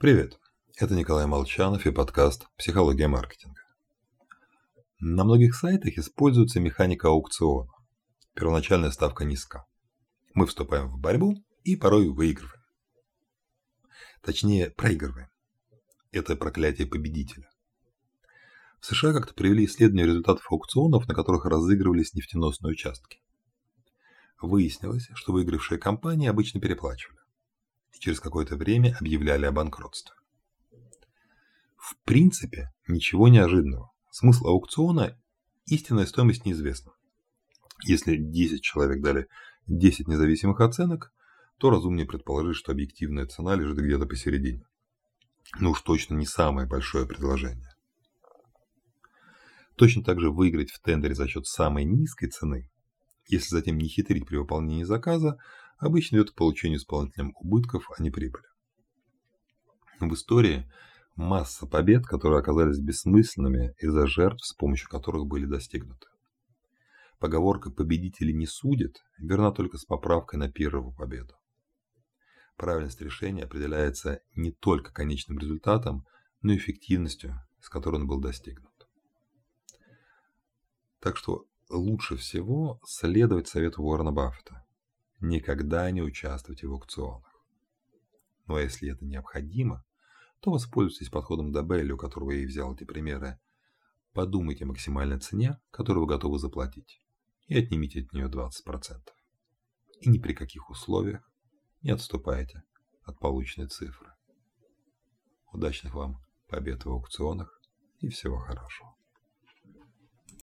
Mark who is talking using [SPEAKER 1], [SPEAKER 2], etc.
[SPEAKER 1] Привет, это Николай Молчанов и подкаст «Психология маркетинга». На многих сайтах используется механика аукциона. Первоначальная ставка низка. Мы вступаем в борьбу и порой выигрываем. Точнее, проигрываем. Это проклятие победителя. В США как-то привели исследование результатов аукционов, на которых разыгрывались нефтеносные участки. Выяснилось, что выигравшие компании обычно переплачивали и через какое-то время объявляли о банкротстве. В принципе, ничего неожиданного. Смысл аукциона – истинная стоимость неизвестна. Если 10 человек дали 10 независимых оценок, то разумнее предположить, что объективная цена лежит где-то посередине. Ну уж точно не самое большое предложение. Точно так же выиграть в тендере за счет самой низкой цены, если затем не хитрить при выполнении заказа, обычно идет к получению исполнителем убытков, а не прибыли. В истории масса побед, которые оказались бессмысленными из-за жертв, с помощью которых были достигнуты. Поговорка «победители не судят» верна только с поправкой на первую победу. Правильность решения определяется не только конечным результатом, но и эффективностью, с которой он был достигнут. Так что лучше всего следовать совету Уоррена Баффета никогда не участвуйте в аукционах. Ну а если это необходимо, то воспользуйтесь подходом Добелли, у которого я и взял эти примеры. Подумайте о максимальной цене, которую вы готовы заплатить, и отнимите от нее 20%. И ни при каких условиях не отступайте от полученной цифры. Удачных вам побед в аукционах и всего хорошего.